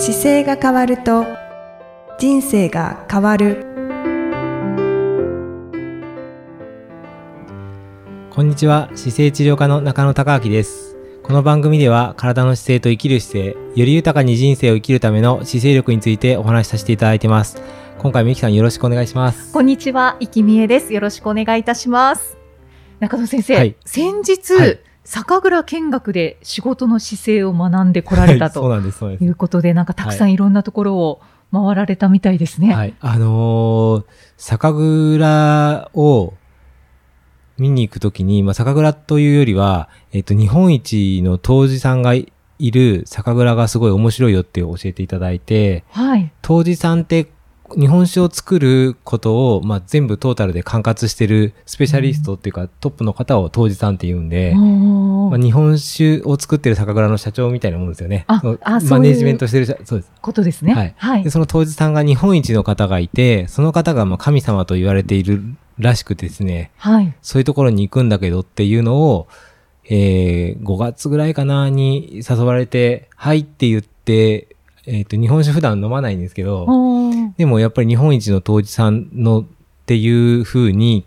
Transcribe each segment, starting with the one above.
姿勢が変わると人生が変わる。こんにちは。姿勢治療科の中野孝明です。この番組では体の姿勢と生きる姿勢より豊かに人生を生きるための姿勢力についてお話しさせていただいてます。今回もゆきさんよろしくお願いします。こんにちは、いきみえです。よろしくお願いいたします。中野先生、はい。先日、はい酒蔵見学で仕事の姿勢を学んでこられたということで、なんかたくさんいろんなところを回られたみたいですすね。はいあのー酒蔵を見に行くときに、まあ、酒蔵というよりは、えっと、日本一の杜氏さんがいる酒蔵がすごい面白いよって教えていただいて、はい。杜氏さんって日本酒を作ることを、まあ、全部トータルで管轄してるスペシャリストっていうか、トップの方を杜氏さんって言うんで、まあ、日本酒を作ってる酒蔵の社長みたいなもんですよね。ああマネジメントしてる社、そうです。ことですね。はいはいで、。その杜氏さんが日本一の方がいて、その方がまあ神様と言われているらしくてですね、はい。そういうところに行くんだけどっていうのを、えー、5月ぐらいかなに誘われて、はいって言って、えっ、と、日本酒普段飲まないんですけど、でもやっぱり日本一の杜氏さんのっていう風に、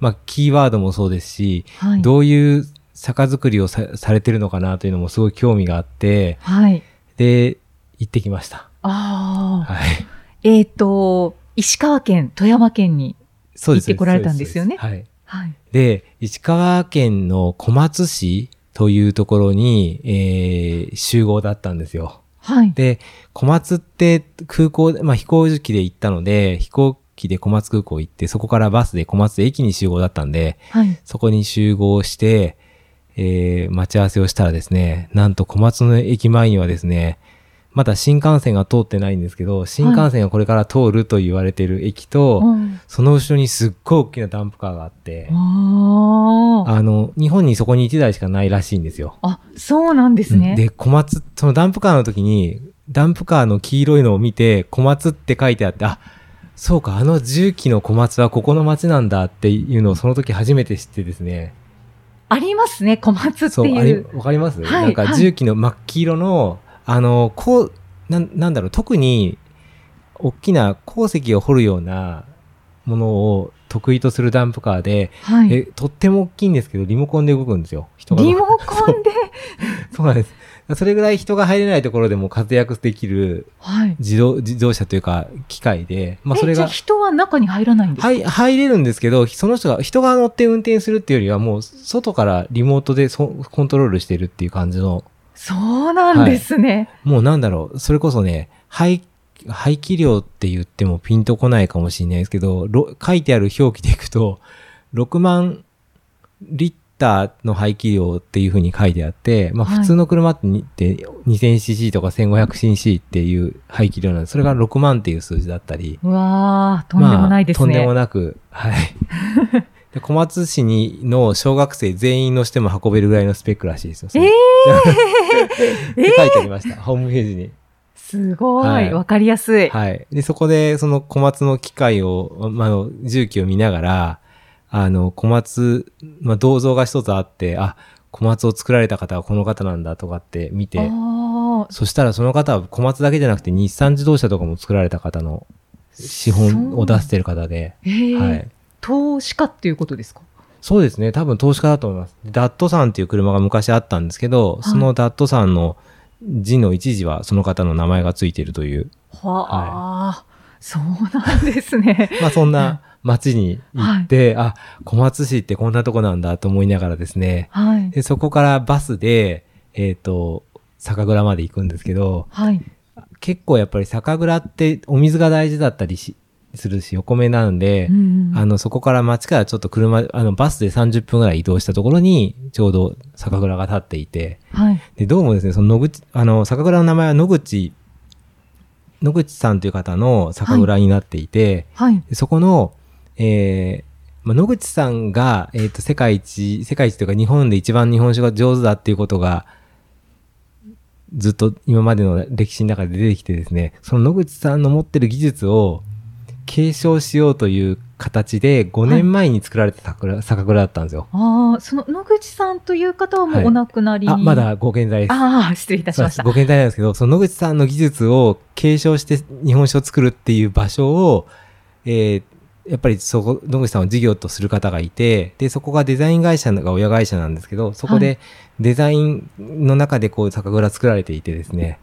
まあ、キーワードもそうですし、はい。どういう酒造りをさされてるのかなというのもすごい興味があって、はい。で、行ってきました。ああ。はい。えっ、と、石川県、富山県に。行ってこられたんですよね？はい。はい。で、石川県の小松市というところに、えー集合だったんですよ。はい。で、小松って空港で、まあ飛行機で行ったので、飛行機で小松空港行って、そこからバスで小松駅に集合だったんで、はい。そこに集合して、えー待ち合わせをしたらですね、なんと小松の駅前にはですね、まだ新幹線が通ってないんですけど、新幹線がこれから通ると言われている駅と、うんその後ろにすっごい大きなダンプカーがあって、あの、日本にそこに1台しかないらしいんですよ。あ、そうなんですね。で、小松、そのダンプカーの時に、ダンプカーの黄色いのを見て、小松って書いてあって、あ、そうか、あの重機の小松はここの町なんだっていうのをその時初めて知ってですね。ありますね、小松ってそう、あれ、いう。わかります、はいなんか重機の真っ黄色の、あの、こう、なん、なんだろう、特に、大きな鉱石を掘るようなものを得意とするダンプカーで、はい。え、とっても大きいんですけど、リモコンで動くんですよ。人がリモコンで？そうなんです。それぐらい人が入れないところでも活躍できるはい。自動、自動車というか機械で、まあそれえじゃあが、人は中に入らないんですか？はい、入れるんですけど、その人が、人が乗って運転するっていうよりはもう外からリモートでそコントロールしてるっていう感じの、そうなんですね。もうなんだろう、それこそね、排、排気量って言ってもピンとこないかもしれないですけど、ろ書いてある表記でいくと、6万リッターの排気量っていう風に書いてあって、まあはい普通の車ってにって 2000cc とか 1500cc っていう排気量なんで、それが6万っていう数字だったり、うわー、とんでもないですまあ、とんでもね。なく、はい。で小松市にの小学生全員のしても運べるぐらいのスペックらしいですよ。えーって 書いてありました、ホームページに。すごはいい。わかりやすい。はい。で、そこで、その小松の機械を、まああの、重機を見ながら、あの、小松、まあ、銅像が一つあって、あ、小松を作られた方はこの方なんだとかって見て、あそしたらその方は小松だけじゃなくて日産自動車とかも作られた方の資本を出してる方で、ー。えーはい。投資家っていうことですか？そうですね。多分投資家だと思います。ダットさんっていう車が昔あったんですけど、そのダットさんの字の一時はその方の名前がついているという、はあ、そうなんですね。まあそんな街に行って、あ、小松市ってこんなとこなんだと思いながらですね。はい。で、そこからバスで、えっ、と、酒蔵まで行くんですけど、はい。結構やっぱり酒蔵ってお水が大事だったりしするし、お米なんで、うんあの、そこから町からちょっと車、あの、バスで30分ぐらい移動したところに、ちょうど酒蔵が建っていて、はい。で、どうもですね、その野口、あの、酒蔵の名前は野口、野口さんという方の酒蔵になっていて、はい。でそこの、えーまあ、野口さんが、えっ、と、世界一、世界一というか日本で一番日本酒が上手だっていうことが、ずっと今までの歴史の中で出てきてですね、その野口さんの持ってる技術を継承しようという形で5年前に作られた酒蔵,、酒蔵だったんですよ。ああ、その野口さんという方はもうお亡くなりに？あ、まだご健在です。ああ、失礼いたしました。ご健在なんですけど、その野口さんの技術を継承して日本酒を作るっていう場所を、えーやっぱりそこ、野口さんは事業とする方がいて、で、そこがデザイン会社が親会社なんですけど、そこでデザインの中でこう酒蔵作られていてですね、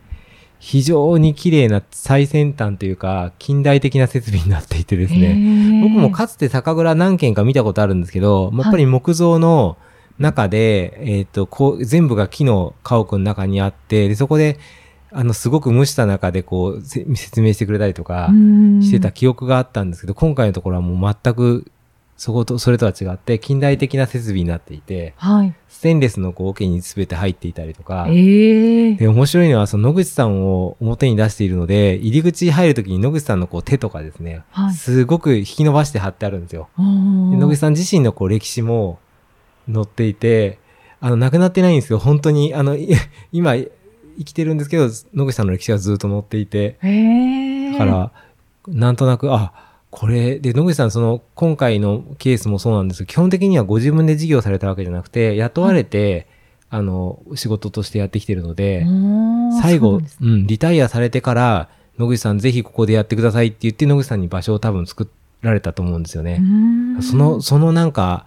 非常に綺麗な最先端というか、近代的な設備になっていてですね、僕もかつて酒蔵何軒か見たことあるんですけど、やっぱり木造の中で、えっ、と、こう、全部が木の家屋の中にあって、で、そこで、あの、すごく蒸した中でこう、せ説明してくれたりとかしてた記憶があったんですけど、今回のところはもう全く、そこと、それとは違って、近代的な設備になっていて、はい。ステンレスのこう桶に全て入っていたりとか、ええで、面白いのは、その野口さんを表に出しているので、入り口入るときに野口さんのこう手とかですね、はいすごく引き伸ばして貼ってあるんですよ。野口さん自身のこう歴史も載っていて、あの、亡くなってないんですけど、本当に、あの、い 今、生きてるんですけど、野口さんの歴史がずっと載っていて、へえだから、なんとなく、あ、これ、で、野口さん、その、今回のケースもそうなんですけど、基本的にはご自分で事業されたわけじゃなくて、雇われて、あの、仕事としてやってきてるので、最後、うそうなんリタイアされてから、野口さんぜひここでやってくださいって言って、野口さんに場所を多分作られたと思うんですよね。その、そのなんか、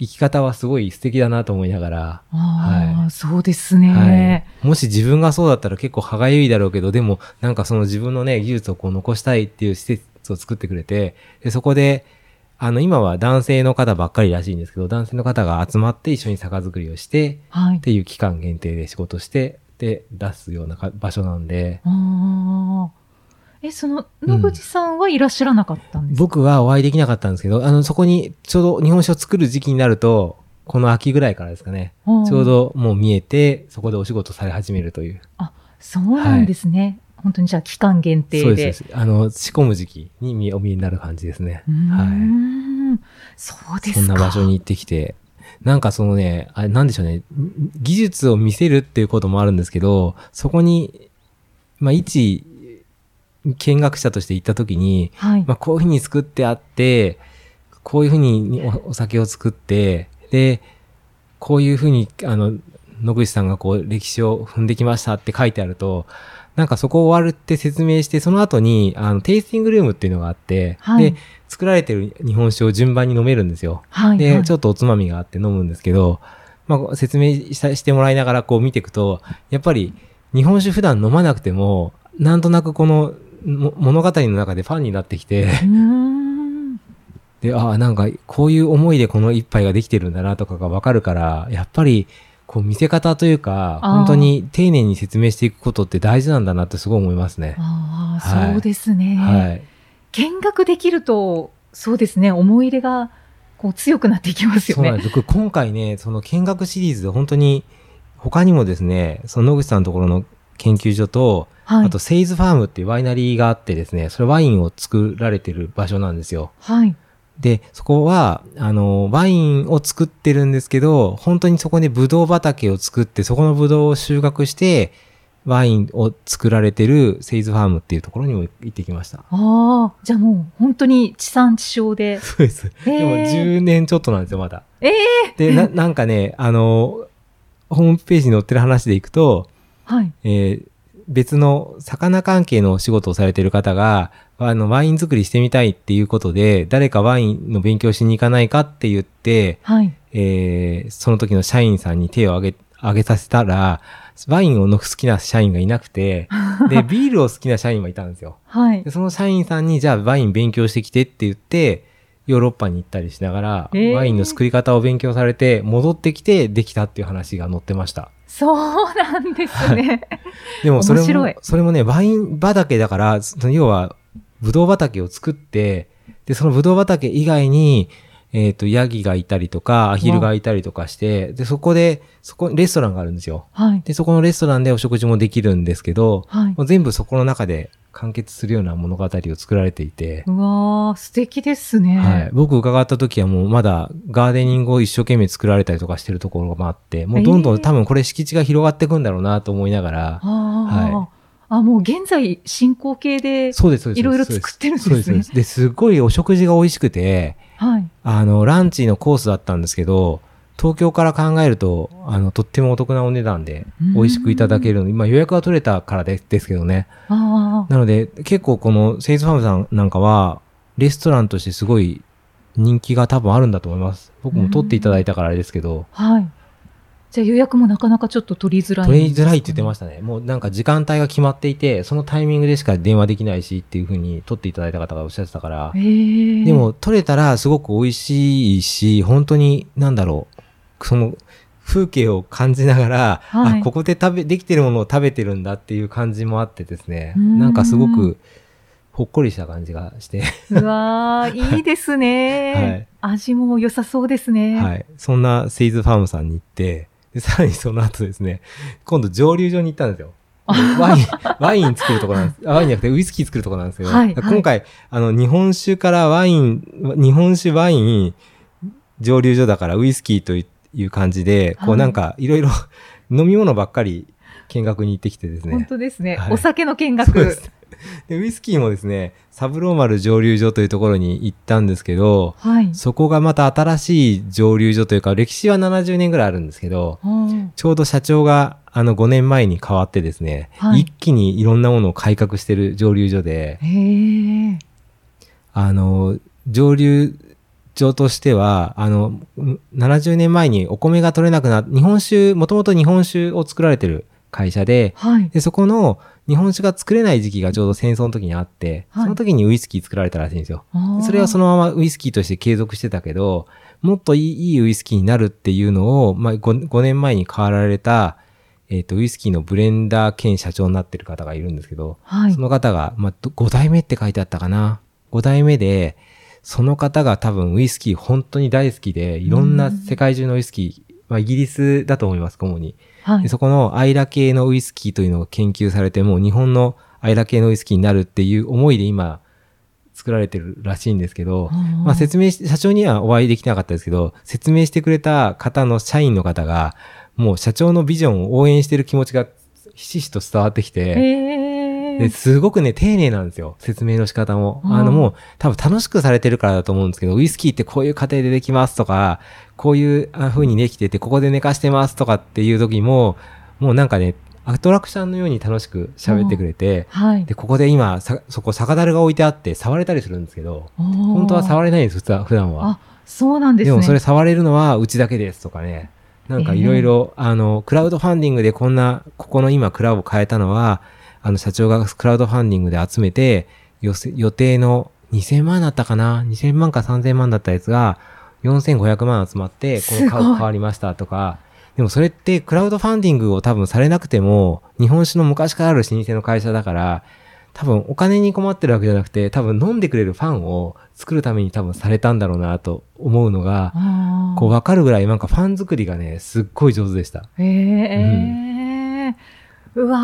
生き方はすごい素敵だなと思いながら、ああ、はそうですね。はい。もし自分がそうだったら結構歯がゆいだろうけど、でもなんかその自分のね、技術をこう残したいっていう施設を作ってくれて、で、そこで、あの、今は男性の方ばっかりらしいんですけど、男性の方が集まって一緒に酒造りをして、はいっ。ていう期間限定で仕事して、で、出すようなか場所なんで、ああ。え、その、野口さんはいらっしゃらなかったんですか、僕はお会いできなかったんですけど、あの、そこにちょうど日本酒を作る時期になると、この秋ぐらいからですかね、ちょう。どもう見えて、そこでお仕事され始めるという。そうなんですね。本当にじゃあ期間限定で。そうです。あの、仕込む時期に見お見えになる感じですね。はん。そうでい。すか。そんな場所に行ってきて、なんかそのね、あれなんでしょうね、技術を見せるっていうこともあるんですけど、そこに、まあ、一、見学者として行った時に、はい。まあ、こういうふうに作ってあって、こういうふうにおお酒を作って、で、こういうふうに、あの、野口さんがこう歴史を踏んできましたって書いてあると、なんかそこを終わるって説明して、その後に、あの、テイスティングルームっていうのがあって、はいで、作られてる日本酒を順番に飲めるんですよ。はい。で、はいちょっとおつまみがあって飲むんですけど、まあ、説明したしてもらいながらこう見ていくと、やっぱり日本酒普段飲まなくても、なんとなくこのも物語の中でファンになってきて。で、ああ、なんかこういう思いでこの一杯ができてるんだなとかがわかるから、やっぱりこう見せ方というか、本当に丁寧に説明していくことって大事なんだなってすごい思いますね。ああ、はいそうですね。はい。見学できると、そうですね、思い入れがこう強くなっていきますよね。そうなんです。僕今回ね、その見学シリーズで本当に他にもですね、その野口さんのところの研究所と、はい。あと、セイズファームっていうワイナリーがあってですね、それワインを作られてる場所なんですよ。はい。で、そこは、あの、ワインを作ってるんですけど、本当にそこでブドウ畑を作って、そこのブドウを収穫して、ワインを作られてるセイズファームっていうところにも行ってきました。ああ、じゃあもう本当に地産地消で。そうです。でも10年ちょっとなんですよ、まだ。ええで、な、なんかね、あの、ホームページに載ってる話でいくと、はい。えー別の魚関係のお仕事をされている方が、あの、ワイン作りしてみたいっていうことで、誰かワインの勉強しに行かないかって言って、はい。えーその時の社員さんに手を挙げ、挙げさせたら、ワインをの好きな社員がいなくて、で、ビールを好きな社員はいたんですよ。はいで、。その社員さんに、じゃあワイン勉強してきてって言って、ヨーロッパに行ったりしながら、えーワインの作り方を勉強されて、戻ってきてできたっていう話が載ってました。そうなんですね。でもそれも、それもね、ワイン畑だから、その要は、ブドウ畑を作って、で、そのブドウ畑以外に、えっ、と、ヤギがいたりとか、アヒルがいたりとかして、で、そこで、そこ、レストランがあるんですよ。はい。で、そこのレストランでお食事もできるんですけど、はい。もう全部そこの中で完結するような物語を作られていて、うわー、素敵ですね。はい。僕伺った時はもうまだガーデニングを一生懸命作られたりとかしてるところもあって、もうどんどえーん多分これ敷地が広がっていくんだろうなと思いながら、ああ、はあ、もう現在進行形で、そうです、そうです。いろいろ作ってるんですねそうです。で、すごいお食事が美味しくて、はい。あの、ランチのコースだったんですけど、東京から考えると、あの、とってもお得なお値段でうん美味しくいただけるの。今予約が取れたからでですけどね。なので、結構このセイズファームさんなんかは、レストランとしてすごい人気が多分あるんだと思います。僕も取っていただいたからあれですけど、はい。じゃあ予約もなかなかちょっと取りづらい。取りづらいって言ってましたね。もうなんか時間帯が決まっていて、そのタイミングでしか電話できないしっていう風に取っていただいた方がおっしゃってたから。でも取れたらすごく美味しいし、本当になんだろう、その風景を感じながら、はいあ、ここで食べ、できてるものを食べてるんだっていう感じもあってですね、なんかすごくほっこりした感じがして、うわー、いいですね。味も良さそうですね。はい。そんなセイズファームさんに行って、でさらにその後ですね、今度蒸留所に行ったんですよ。ワイン、ワイン作るとこなんです。あワインじゃなくてウイスキー作るとこなんですけど、はい今回、あの、日本酒からワイン、日本酒、ワイン、蒸留所だからウイスキーという感じで、こはいうなんかいろいろ 飲み物ばっかり見学に行ってきてですね。本当ですね。はいお酒の見学。そうです。で、ウイスキーもですね、サブローマル蒸留所というところに行ったんですけど、はい。そこがまた新しい蒸留所というか、歴史は70年ぐらいあるんですけど、うんちょうど社長があの5年前に変わってですね、はい一気にいろんなものを改革してる蒸留所で。あの、蒸留所としては、あの、ん70年前にお米が取れなくなっ日本酒、もともと日本酒を作られてる会社で、はい。で、そこの日本酒が作れない時期がちょうど戦争の時にあって、はいその時にウイスキー作られたらしいんですよ。それはそのままウイスキーとして継続してたけど、もっといいいいウイスキーになるっていうのを、まあ、5, 5年前に変わられた、えっ、と、ウイスキーのブレンダー兼社長になってる方がいるんですけど、はいそ。の方が、まあ、ど5代目って書いてあったかな。5代目で、その方が多分ウイスキー本当に大好きで、いろんな世界中のウイスキー、まあ、イギリスだと思います、主に。はい。でそこのアイラ系のウイスキーというのを研究されて、もう日本のアイラ系のウイスキーになるっていう思いで今、作られてるらしいんですけど、まあ説明し、社長にはお会いできなかったですけど、説明してくれた方の社員の方が、もう社長のビジョンを応援してる気持ちがひしひしと伝わってきて。ですごくね、丁寧なんですよ。説明の仕方も。うんあのもう、多分楽しくされてるからだと思うんですけど、ウイスキーってこういう過程でできますとか、こういうあ風にできてて、ここで寝かしてますとかっていう時も、もうなんかね、アトラクションのように楽しく喋ってくれて、はい。で、ここで今、さそこ酒樽が置いてあって触れたりするんですけど、本本当は触れないんです、普段普段は。あ、そうなんですね。でもそれ触れるのはうちだけですとかね。なんかいろいろ、あの、クラウドファンディングでこんな、ここの今蔵を変えたのは、あの、社長がクラウドファンディングで集めて、予定の2000万だったかな ?2000 万か3000万だったやつが、4500万集まって、この顔変わりましたとか、でもそれってクラウドファンディングを多分されなくても、日本酒の昔からある老舗の会社だから、多分お金に困ってるわけじゃなくて、多分飲んでくれるファンを作るために多分されたんだろうなと思うのが、こう分かるぐらいなんかファン作りがね、すっごい上手でした。へえ。うわー、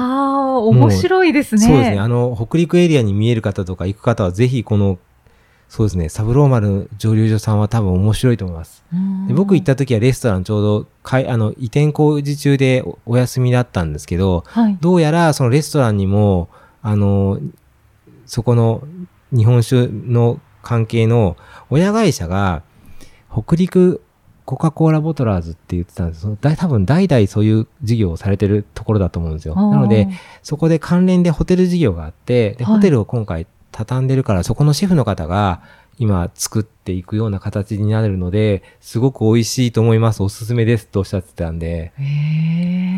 面白いですね。そうですね。あの、北陸エリアに見える方とか行く方はぜひこの、そうですね、サブローマル蒸留所さんは多分面白いと思います。うんで僕行った時はレストランちょうどかい、あの、移転工事中でおお休みだったんですけど、はい。どうやらそのレストランにも、あの、そこの日本酒の関係の親会社が、北陸コカ・コーラボトラーズって言ってたんですそのだい多分代々そういう事業をされてるところだと思うんですよ。なので、そこで関連でホテル事業があって、で、はいホテルを今回畳んでるから、そこのシェフの方が今作っていくような形になるので、すごく美味しいと思います。おすすめですとおっしゃってたんで。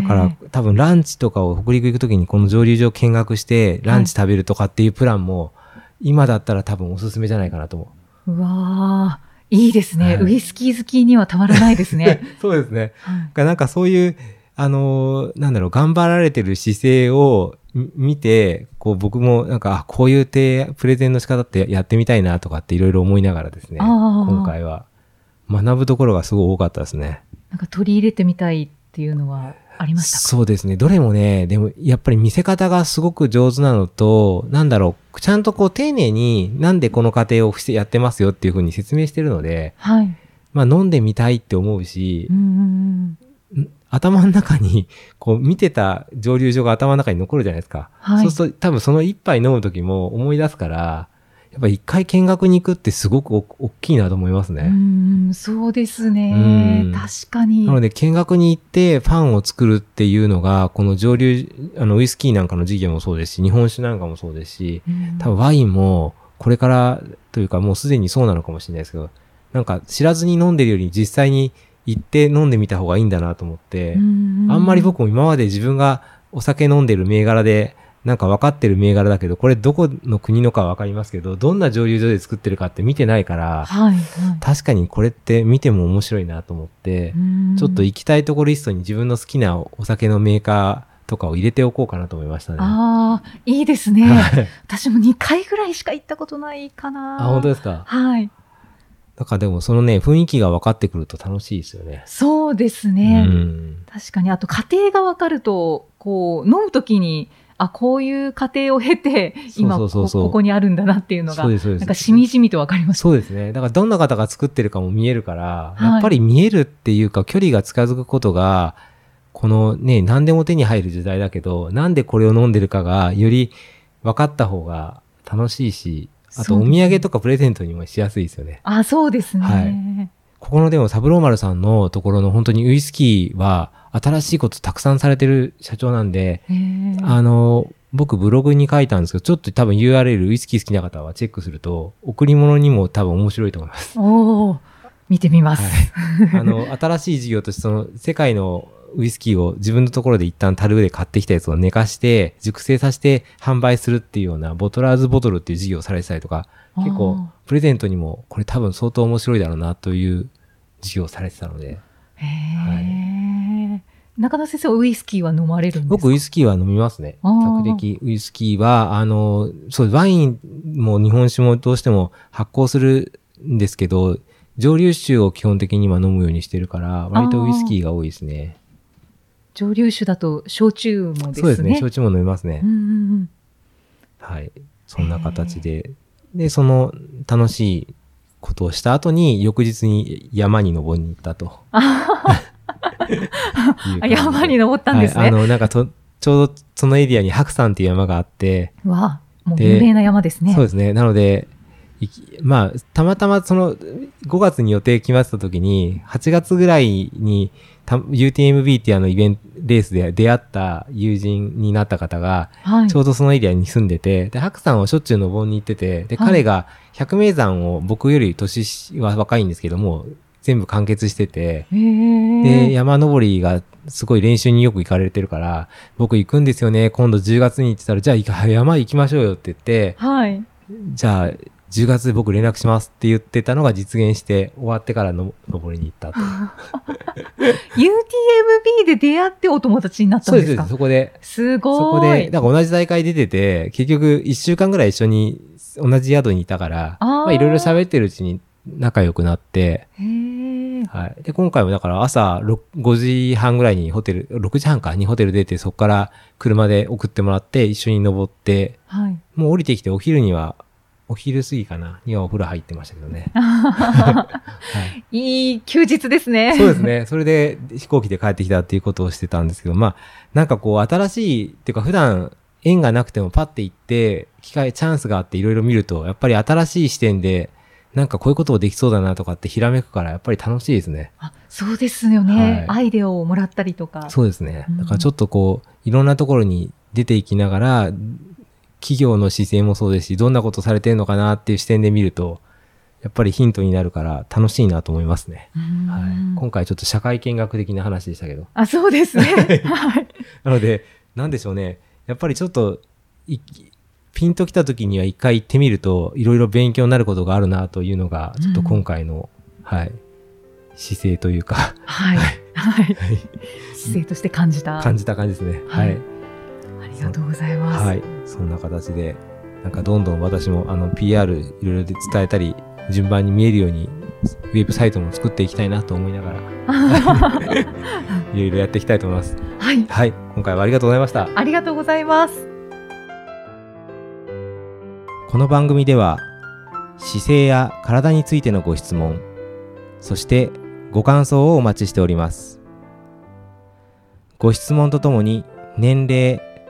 だから多分ランチとかを北陸行くときにこの蒸留所を見学してランチ食べるとかっていうプランも、今だったら多分おすすめじゃないかなと思う。うわー、いいですね、はいウイスキー好きにはたまらないですね。そうですね。はいだからなんかそういう、あのーなんだろう、頑張られてる姿勢をみ見て、こう僕もなんか、あこういう提プレゼンの仕方ってやってみたいなとかっていろいろ思いながらですね、今回は学ぶところがすごい多かったですね。なんか取り入れてみたいっていうのはありましたか？そうですね。どれもね、でもやっぱり見せ方がすごく上手なのと、なんだろう、ちゃんとこう丁寧になんでこの過程をしてやってますよっていうふうに説明してるので、はい。まあ飲んでみたいって思うしう、ん頭の中に、こう見てた蒸留所が頭の中に残るじゃないですか。はいそうすると多分その一杯飲む時も思い出すから、やっぱ一回見学に行くってすごくお大きいなと思いますうね。ん、そうですねうん。確かに。なので見学に行ってファンを作るっていうのが、この蒸留、あのウイスキーなんかの事業もそうですし、日本酒なんかもそうですし、うん多分ワインもこれからというかもうすでにそうなのかもしれないですけど、なんか知らずに飲んでるより実際に行って飲んでみた方がいいんだなと思って、うんあんまり僕も今まで自分がお酒飲んでる銘柄で、なんか分かってる銘柄だけど、これどこの国のか分かりますけど、どんな蒸留所で作ってるかって見てないから、はい、はい。確かにこれって見ても面白いなと思って、うんちょっと行きたいところリストに自分の好きなお酒のメーカーとかを入れておこうかなと思いましたね。ああ、いいですね。はい私も2回ぐらいしか行ったことないかな。あ、本当ですか？はい。だからでもそのね、雰囲気が分かってくると楽しいですよね。そうですうね。ん。確かに。あと、家庭がわかると、こう、飲むときに、あ、こういう過程を経て、今こ、ここにあるんだなっていうのが、そうです、そうです。なんかしみじみとわかります。そうですね。だからどんな方が作ってるかも見えるから、はいやっぱり見えるっていうか距離が近づくことが、このね、何でも手に入る時代だけど、なんでこれを飲んでるかがより分かった方が楽しいし、あとお土産とかプレゼントにもしやすいですよね。あ、そうですね。はいここのでもサブローマルさんのところの本当にウイスキーは新しいことたくさんされてる社長なんで、あの、僕ブログに書いたんですけど、ちょっと多分 URL ウイスキー好きな方はチェックすると、贈り物にも多分面白いと思います。おー見てみます。はい。あの、新しい事業として、その、世界のウイスキーを自分のところで一旦樽で買ってきたやつを寝かして、熟成させて販売するっていうような、ボトラーズボトルっていう事業をされてたりとか、結構、プレゼントにも、これ多分相当面白いだろうなという事業をされてたので、へえ、中田先生はウイスキーは飲まれるんですか？僕ウイスキーは飲みますね。比較的ウイスキーは、あの、そう、ワインも日本酒もどうしても発酵するんですけど、蒸留酒を基本的には飲むようにしてるから、割とウイスキーが多いですね。蒸留酒だと焼酎もですね。そうですね。焼酎も飲みますねうん。うんうん。はい。そんな形で。で、その楽しいことをした後に、翌日に山に登りに行ったと。山に登ったんですね。はい。あの、なんかと、ちょうどそのエリアに白山っていう山があって、わあ、もうで有名な山ですね。そうですね。なので、まあ、たまたまその、5月に予定決まってた時に、8月ぐらいに、た UTMB っていうあのイベント、レースで出会った友人になった方が、はい。ちょうどそのエリアに住んでて、で、白山をしょっちゅう登りに行ってて、で、はい彼が百名山を僕より年は若いんですけども、全部完結してて、へで、え。山登りがすごい練習によく行かれてるから、僕行くんですよね、今度10月に行ってたら、じゃあ山行きましょうよって言って、はい。じゃあ、10月僕連絡しますって言ってたのが実現して、終わってからの登りに行ったと。UTMB で出会ってお友達になったそうですす、んでかそこで。すごい。そこで、だから同じ大会出てて、結局1週間ぐらい一緒に同じ宿にいたから、まあいろいろ喋ってるうちに仲良くなって。はい。で、今回もだから朝6 5時半ぐらいにホテル、6時半かにホテル出て、そこから車で送ってもらって、一緒に登って、はい。もう降りてきてお昼には、お昼過ぎかな？にはお風呂入ってましたけどね。はい。いい休日ですね。そうですね。それで飛行機で帰ってきたっていうことをしてたんですけど、まあ、なんかこう、新しい、っていうか普段、縁がなくてもパッて行って、機会、チャンスがあっていろいろ見ると、やっぱり新しい視点で、なんかこういうことをできそうだなとかってひらめくから、やっぱり楽しいですね。あそうですよね、はいアイデアをもらったりとか。そうですねうん。だからちょっとこう、いろんなところに出ていきながら、企業の姿勢もそうですし、どんなことされてるのかなっていう視点で見ると、やっぱりヒントになるから楽しいなと思いますね。うんはい。今回ちょっと社会見学的な話でしたけど。あ、そうですね。はい。なので、なんでしょうね。やっぱりちょっと、いピンときた時には一回行ってみると、いろいろ勉強になることがあるなというのが、ちょっと今回の、はい、姿勢というか、はい。はい。姿勢として感じた。感じた感じですね。ははいい。ありがとうございます。はい。そんな形で、なんかどんどん私も、あの、PR いろいろで伝えたり、順番に見えるように、ウェブサイトも作っていきたいなと思いながら、いろいろやっていきたいと思います。はい。はい。今回はありがとうございました。ありがとうございます。この番組では姿勢や体についてのご質問そしてご感想をお待ちしておりますご質問とともに年齢、